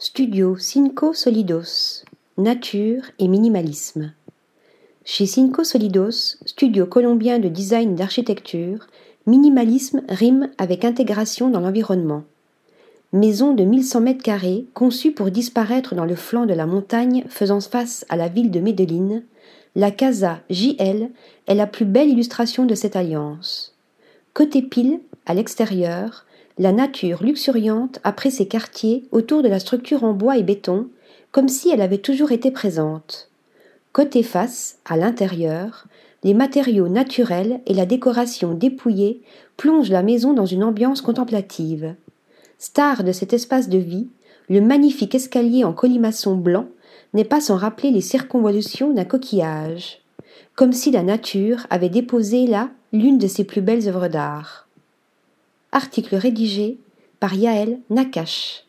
Studio Cinco Solidos Nature et minimalisme. Chez Cinco Solidos, studio colombien de design d'architecture, minimalisme rime avec intégration dans l'environnement. Maison de 1100 mètres carrés, conçue pour disparaître dans le flanc de la montagne faisant face à la ville de Medellín, la Casa JL est la plus belle illustration de cette alliance. Côté pile, à l'extérieur, la nature luxuriante a pris ses quartiers autour de la structure en bois et béton, comme si elle avait toujours été présente. Côté face, à l'intérieur, les matériaux naturels et la décoration dépouillée plongent la maison dans une ambiance contemplative. Star de cet espace de vie, le magnifique escalier en colimaçon blanc n'est pas sans rappeler les circonvolutions d'un coquillage, comme si la nature avait déposé là l'une de ses plus belles œuvres d'art. Article rédigé par Yaël Nakache.